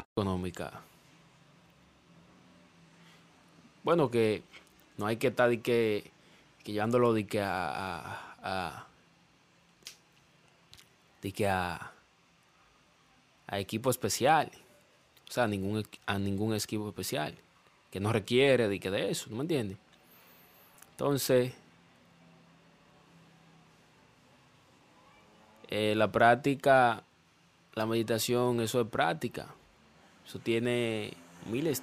económica. Bueno, que no hay que estar de que, que llevándolo de que a, a, que a, a equipo especial. O sea, a ningún, a ningún equipo especial. Que no requiere de que de eso, ¿no me entiendes? Entonces, eh, la práctica, la meditación, eso es práctica. Eso tiene miles.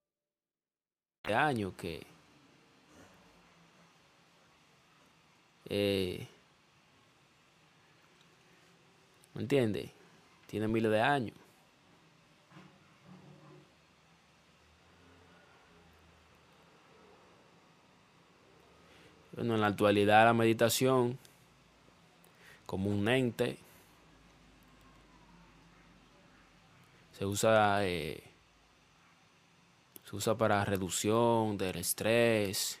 años que eh, ¿me entiendes? Tiene miles de años. Bueno, en la actualidad la meditación como un ente se usa eh, se usa para reducción del estrés,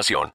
información.